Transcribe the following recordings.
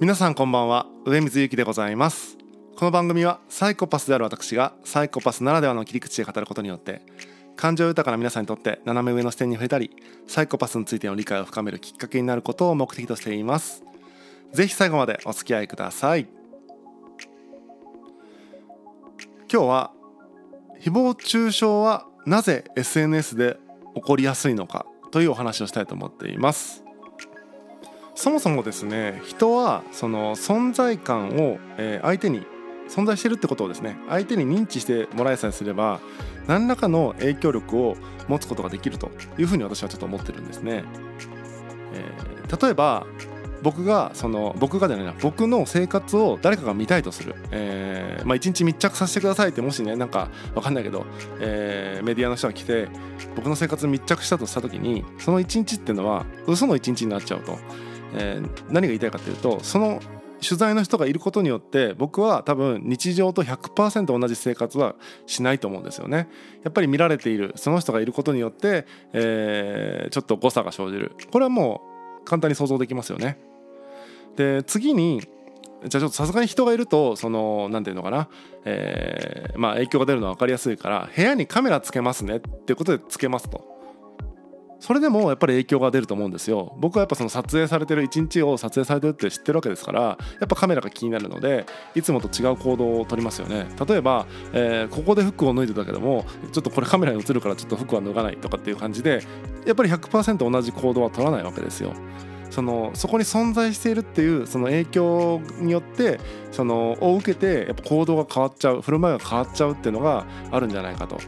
皆さんこんばんは。上水ゆきでございます。この番組はサイコパスである私がサイコパスならではの切り口で語ることによって感情豊かな皆さんにとって斜め上の視点に触れたりサイコパスについての理解を深めるきっかけになることを目的としています。ぜひ最後までお付き合いください。今日は誹謗中傷はなぜ SNS で起こりやすいのかというお話をしたいと思っています。そもそもですね人はその存在感を、相手に存在してるってことをですね相手に認知してもらえさえすれば何らかの影響力を持つことができるというふうに私はちょっと思ってるんですね。えー、例えば僕がその僕がじゃないな僕の生活を誰かが見たいとする、えー、まあ、一日密着させてくださいってもしねなんか分かんないけど、えー、メディアの人が来て僕の生活密着したとした時にその一日っていうのは嘘の一日になっちゃうと。えー、何が言いたいかというとその取材の人がいることによって僕は多分日常と100%同じ生活はしないと思うんですよね。やっぱり見られているその人がいることによって、えー、ちょっと誤差が生じるこれはもう簡単に想像できますよね。で次にじゃあちょっとさすがに人がいるとその何て言うのかな、えー、まあ影響が出るのは分かりやすいから部屋にカメラつけますねっていうことでつけますと。それでもやっぱり影響が出ると思うんですよ。僕はやっぱその撮影されてる一日を撮影されてるって知ってるわけですからやっぱカメラが気になるのでいつもと違う行動をとりますよね。例えば、えー、ここで服を脱いでたけどもちょっとこれカメラに映るからちょっと服は脱がないとかっていう感じでやっぱり100%同じ行動は取らないわけですよ。そのそこに存在しているっていうその影響によってそのを受けてやっぱ行動が変わっちゃう振る舞いが変わっちゃうっていうのがあるんじゃないかと。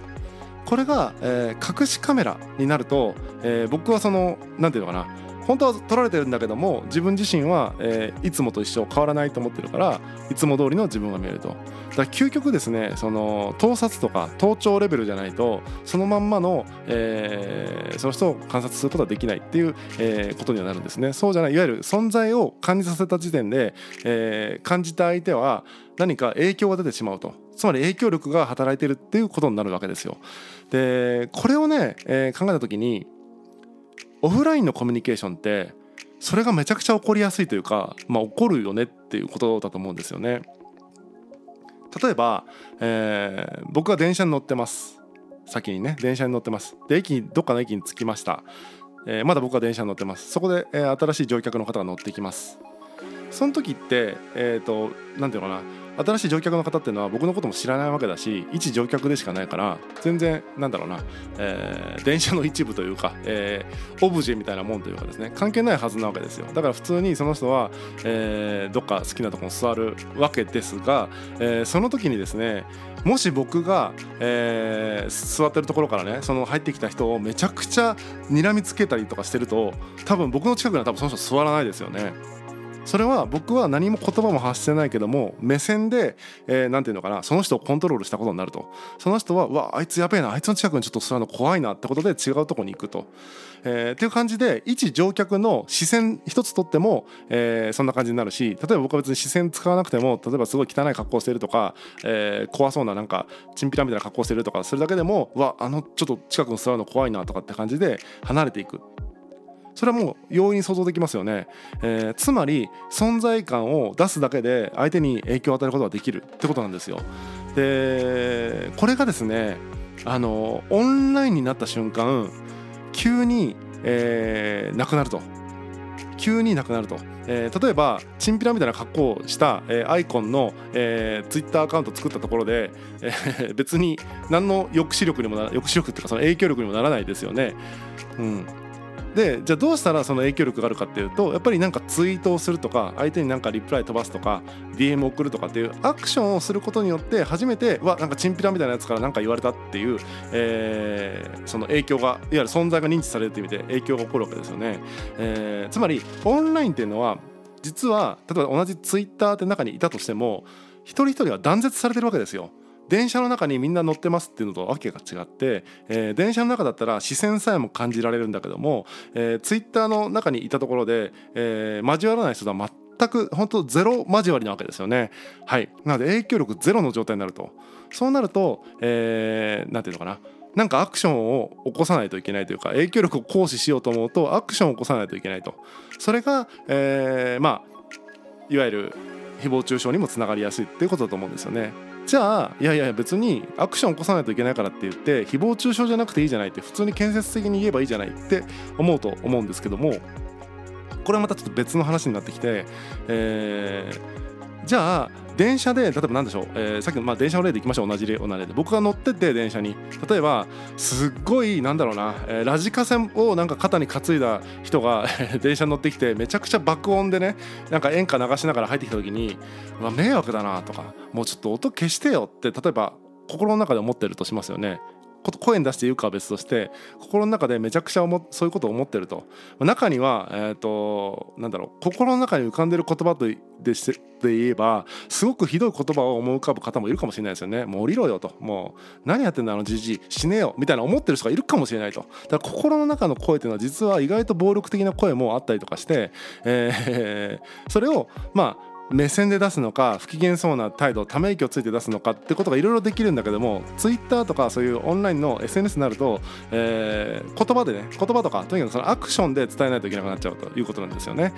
これが、えー、隠しカメラになると、えー、僕はその何て言うのかな。本当は撮られてるんだけども自分自身は、えー、いつもと一緒変わらないと思ってるからいつも通りの自分が見えると。だから究極ですねその盗撮とか盗聴レベルじゃないとそのまんまの、えー、その人を観察することはできないっていう、えー、ことにはなるんですね。そうじゃないいわゆる存在を感じさせた時点で、え、感じた相手は何か影響が出てしまうと。つまり影響力が働いてるっていうことになるわけですよ。でこれをね、えー、考えた時にオフラインのコミュニケーションってそれがめちゃくちゃ起こりやすいというか、まあ、起こるよねっていうことだと思うんですよね。例えば、えー、僕が電車に乗ってます。先にね電車に乗ってます。で駅どっかの駅に着きました、えー、まだ僕は電車に乗ってます。そこで、えー、新しい乗客の方が乗ってきます。その時ってえっ、ー、と何て言うのかな新しい乗客の方っていうのは僕のことも知らないわけだし一乗客でしかないから全然なんだろうな、えー、電車の一部というか、えー、オブジェみたいなもんというかですね関係ないはずなわけですよだから普通にその人は、えー、どっか好きなとこに座るわけですが、えー、その時にですねもし僕が、えー、座ってるところからねその入ってきた人をめちゃくちゃ睨みつけたりとかしてると多分僕の近くには多分その人座らないですよね。それは僕は何も言葉も発してないけども目線で何、えー、て言うのかなその人をコントロールしたことになるとその人はわあいつやべえなあいつの近くにちょっと座るの怖いなってことで違うとこに行くと。えー、っていう感じで一乗客の視線一つとっても、えー、そんな感じになるし例えば僕は別に視線使わなくても例えばすごい汚い格好してるとか、えー、怖そうななんかチンピラみたいな格好してるとかするだけでもわあのちょっと近くに座るの怖いなとかって感じで離れていくそれはもう容易に想像できますよね、えー、つまり存在感を出すだけで相手に影響を与えることができるってことなんですよ。でこれがですねあのオンラインになった瞬間急に、えー、なくなると。急になくなると、えー、例えばチンピラみたいな格好をした、えー、アイコンの、えー、ツイッターアカウント作ったところで、えー、別に何の抑止力にもな抑止力っていうかその影響力にもならないですよね。うん、でじゃあどうしたらその影響力があるかっていうとやっぱりなんかツイートをするとか相手になんかリプライ飛ばすとか DM 送るとかっていうアクションをすることによって初めてわなんかチンピラみたいなやつから何か言われたっていう、えー、その影響がいわゆる存在が認知されるという意味で影響が起こるわけですよね。えー、つまりオンラインっていうのは実は例えば同じツイッターって中にいたとしても一人一人は断絶されてるわけですよ。電車の中にみんな乗ってますっていうのとわけが違って、えー、電車の中だったら視線さえも感じられるんだけども、えー、ツイッターの中にいたところで、えー、交わらない人は全く本当ゼロ交わりなわけですよね。はい、なので影響力ゼロの状態になるとそうなると何、えー、ていうのかななんかアクションを起こさないといけないというか影響力を行使しようと思うとアクションを起こさないといけないとそれが、えー、まあいわゆる誹謗中傷にもつながりやすいっていうことだと思うんですよね。じゃあいやいや別にアクション起こさないといけないからって言って誹謗中傷じゃなくていいじゃないって普通に建設的に言えばいいじゃないって思うと思うんですけどもこれはまたちょっと別の話になってきて、えー、じゃあ電車で例えば何でしょう、えー、さっきの、まあ、電車の例でいきましょう同じ例同じ例で。僕が乗ってて電車に。例えばすっごいなんだろうな、えー、ラジカセをなんか肩に担いだ人が 電車に乗ってきてめちゃくちゃ爆音でねなんか演歌流しながら入ってきた時にうわ迷惑だなとかもうちょっと音消してよって例えば心の中で思ってるとしますよね。声に出して言うかは別として心の中でめちゃくちゃそういうことを思ってると。中には、えーと、なんだろう心の中に浮かんでる言葉でしで言えばすごくひどい言葉を思い浮かぶ方もいるかもしれないですよね。もう降りろよと。もう何やってんだあのじじい。死ねよ。みたいな思ってる人がいるかもしれないと。だから心の中の声っていうのは実は意外と暴力的な声もあったりとかして、えー、それをまあ目線で出すのか不機嫌そうな態度ため息をついて出すのかってことがいろいろできるんだけどもツイッターとかそういうオンラインの SNS になると、えー、言葉でね言葉とかとにかくそのアクションで伝えないといけなくなっちゃうということなんですよね。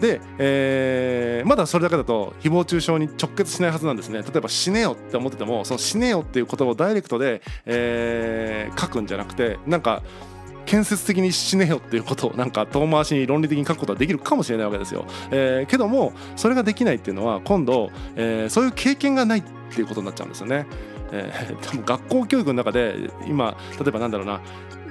で、えー、まだそれだけだと誹謗中傷に直結しないはずなんですね例えば「死ねよ」って思っててもその「死ねよ」っていう言葉をダイレクトで、えー、書くんじゃなくてなんか建設的に死ねよっていうことをなんか遠回しに論理的に書くことはできるかもしれないわけですよ。えー、けどもそれができないっていうのは今度、えー、そういう経験がないっていうことになっちゃうんですよね。えー、多分学校教育の中で今例えばなんだろうな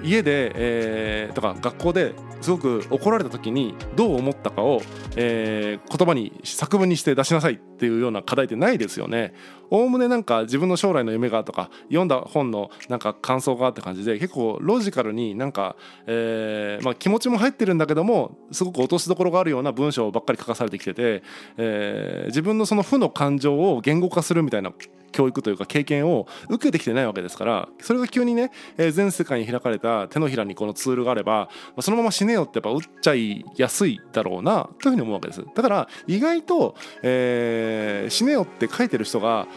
家で、えー、とか学校ですごく怒られた時にどう思ったかを、えー、言葉に作文にして出しなさいっていうような課題ってないですよね。おおむねなんか自分の将来の夢がとか読んだ本のなんか感想がって感じで結構ロジカルになんか、えーまあ、気持ちも入ってるんだけどもすごく落としどころがあるような文章ばっかり書かされてきてて、えー、自分のその負の感情を言語化するみたいな教育というか経験を受けてきてないわけですからそれが急にね、えー、全世界に開かれた手のひらにこのツールがあれば、まあ、そのまま死ねよってやっぱ打っちゃいやすいだろうなというふうに思うわけです。だから意外と、えー、死ねよって書いてる人が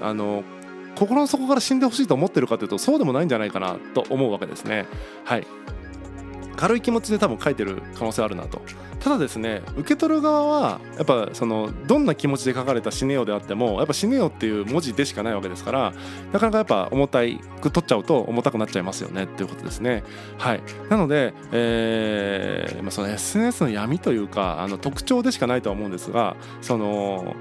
あの心の底から死んでほしいと思ってるかというとそうでもないんじゃないかなと思うわけですね。はい。軽い気持ちで多分書いてる可能性あるなと。ただですね受け取る側はやっぱそのどんな気持ちで書かれた「死ねよ」であってもやっぱ「死ねよ」っていう文字でしかないわけですからなかなかやっぱ重たいく取っちゃうと重たくなっちゃいますよねっていうことですね。はい。なので、えーまあ、その SNS の闇というかあの特徴でしかないとは思うんですがその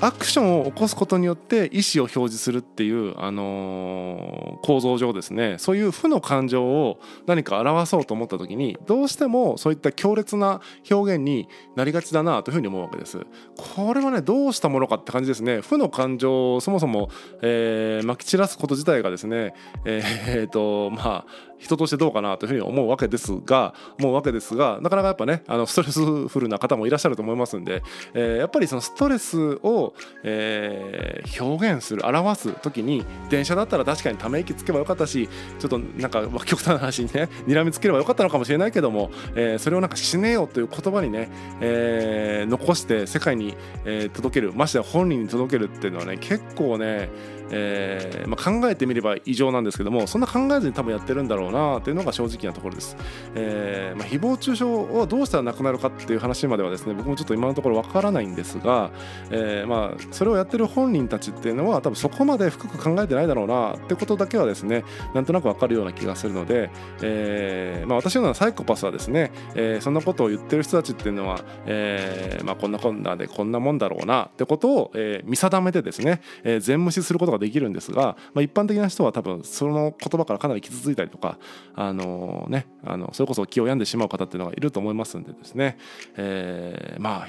アクションを起こすことによって意思を表示するっていう、あのー、構造上ですね。そういう負の感情を何か表そうと思った時にどうしてもそういった強烈な表現になりがちだなというふうに思うわけです。これはねどうしたものかって感じですね。負の感情をそもそも、えー、まき散らすこと自体がですねえー、っとまあ人としてどうかなというふうに思うわけですが思うわけですがなかなかやっぱねあのストレスフルな方もいらっしゃると思いますんで、えー、やっぱりそのストレスを、えー、表現する表す時に電車だったら確かにため息つけばよかったしちょっとなんか極端な話にね睨みつければよかったのかもしれないけども、えー、それをなんか死ねよという言葉にね、えー、残して世界に、えー、届けるましてや本人に届けるっていうのはね結構ねえーまあ、考えてみれば異常なんですけどもそんな考えずに多分やってるんだろうなというのが正直なところです、えーまあ、誹謗中傷をどうしたらなくなるかっていう話まではですね僕もちょっと今のところわからないんですが、えーまあ、それをやってる本人たちっていうのは多分そこまで深く考えてないだろうなってことだけはですねなんとなくわかるような気がするので、えーまあ、私のようなサイコパスはですね、えー、そんなことを言ってる人たちっていうのは、えーまあ、こんなこんなでこんなもんだろうなってことを、えー、見定めてですね、えー、全無視することができるんですが、まあ、一般的な人は多分その言葉からかなり傷ついたりとかあのねあのそれこそ気を病んでしまう方っていうのがいると思いますんでですね、えー、まあ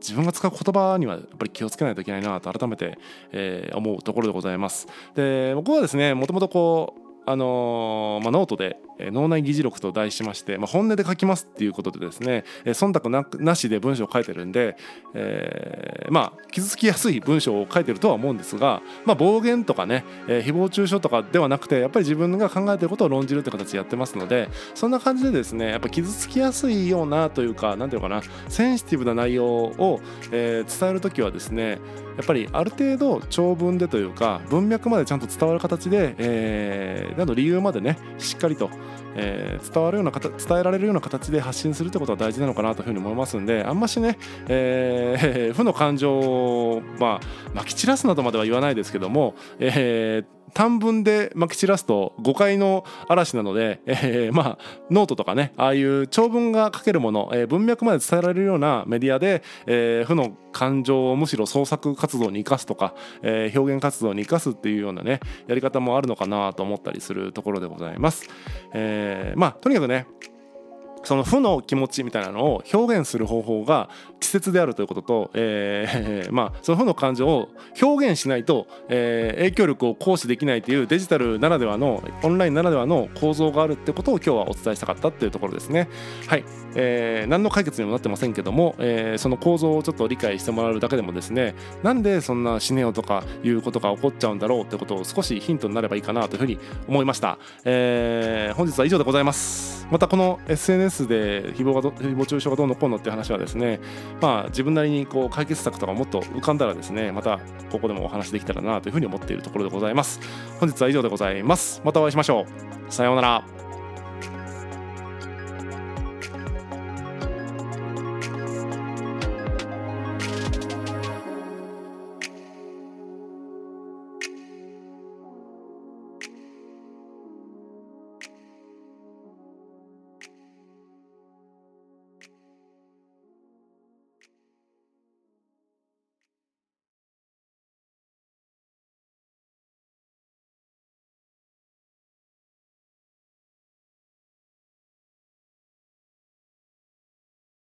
自分が使う言葉にはやっぱり気をつけないといけないなと改めて、えー、思うところでございます。で僕はですねもともとこうあのー、まあ、ノートで脳内議事録と題しまして、まあ、本音で書きますっていうことでですね忖度なしで文章を書いてるんで、えー、まあ傷つきやすい文章を書いてるとは思うんですが、まあ、暴言とかね、えー、誹謗中傷とかではなくてやっぱり自分が考えてることを論じるって形でやってますのでそんな感じでですねやっぱ傷つきやすいようなというか何ていうのかなセンシティブな内容を、えー、伝える時はですねやっぱりある程度長文でというか文脈までちゃんと伝わる形で、えー、など理由までねしっかりとえー、伝わるような伝えられるような形で発信するってことは大事なのかなというふうに思いますんであんましね、えー、負の感情を、まあ、まき散らすなどまでは言わないですけども、えー短文でまき散らすと誤解の嵐なので、えー、まあノートとかねああいう長文が書けるもの、えー、文脈まで伝えられるようなメディアで、えー、負の感情をむしろ創作活動に生かすとか、えー、表現活動に生かすっていうようなねやり方もあるのかなと思ったりするところでございます。えー、まあとにかくねその負の気持ちみたいなのを表現する方法が稚拙であるということと、えー、まあその負の感情を表現しないと、えー、影響力を行使できないというデジタルならではのオンラインならではの構造があるってことを今日はお伝えしたかったっていうところですね。はい、えー、何の解決にもなってませんけども、えー、その構造をちょっと理解してもらうだけでもですねなんでそんな死ねよとかいうことが起こっちゃうんだろうってことを少しヒントになればいいかなというふうに思いました。えー、本日は以上でございます。またこの SNS で誹謗が誹謗中傷がどうのこうのって話はですねまあ自分なりにこう解決策とかもっと浮かんだらですねまたここでもお話できたらなというふうに思っているところでございます。本日は以上でございます。またお会いしましょう。さようなら。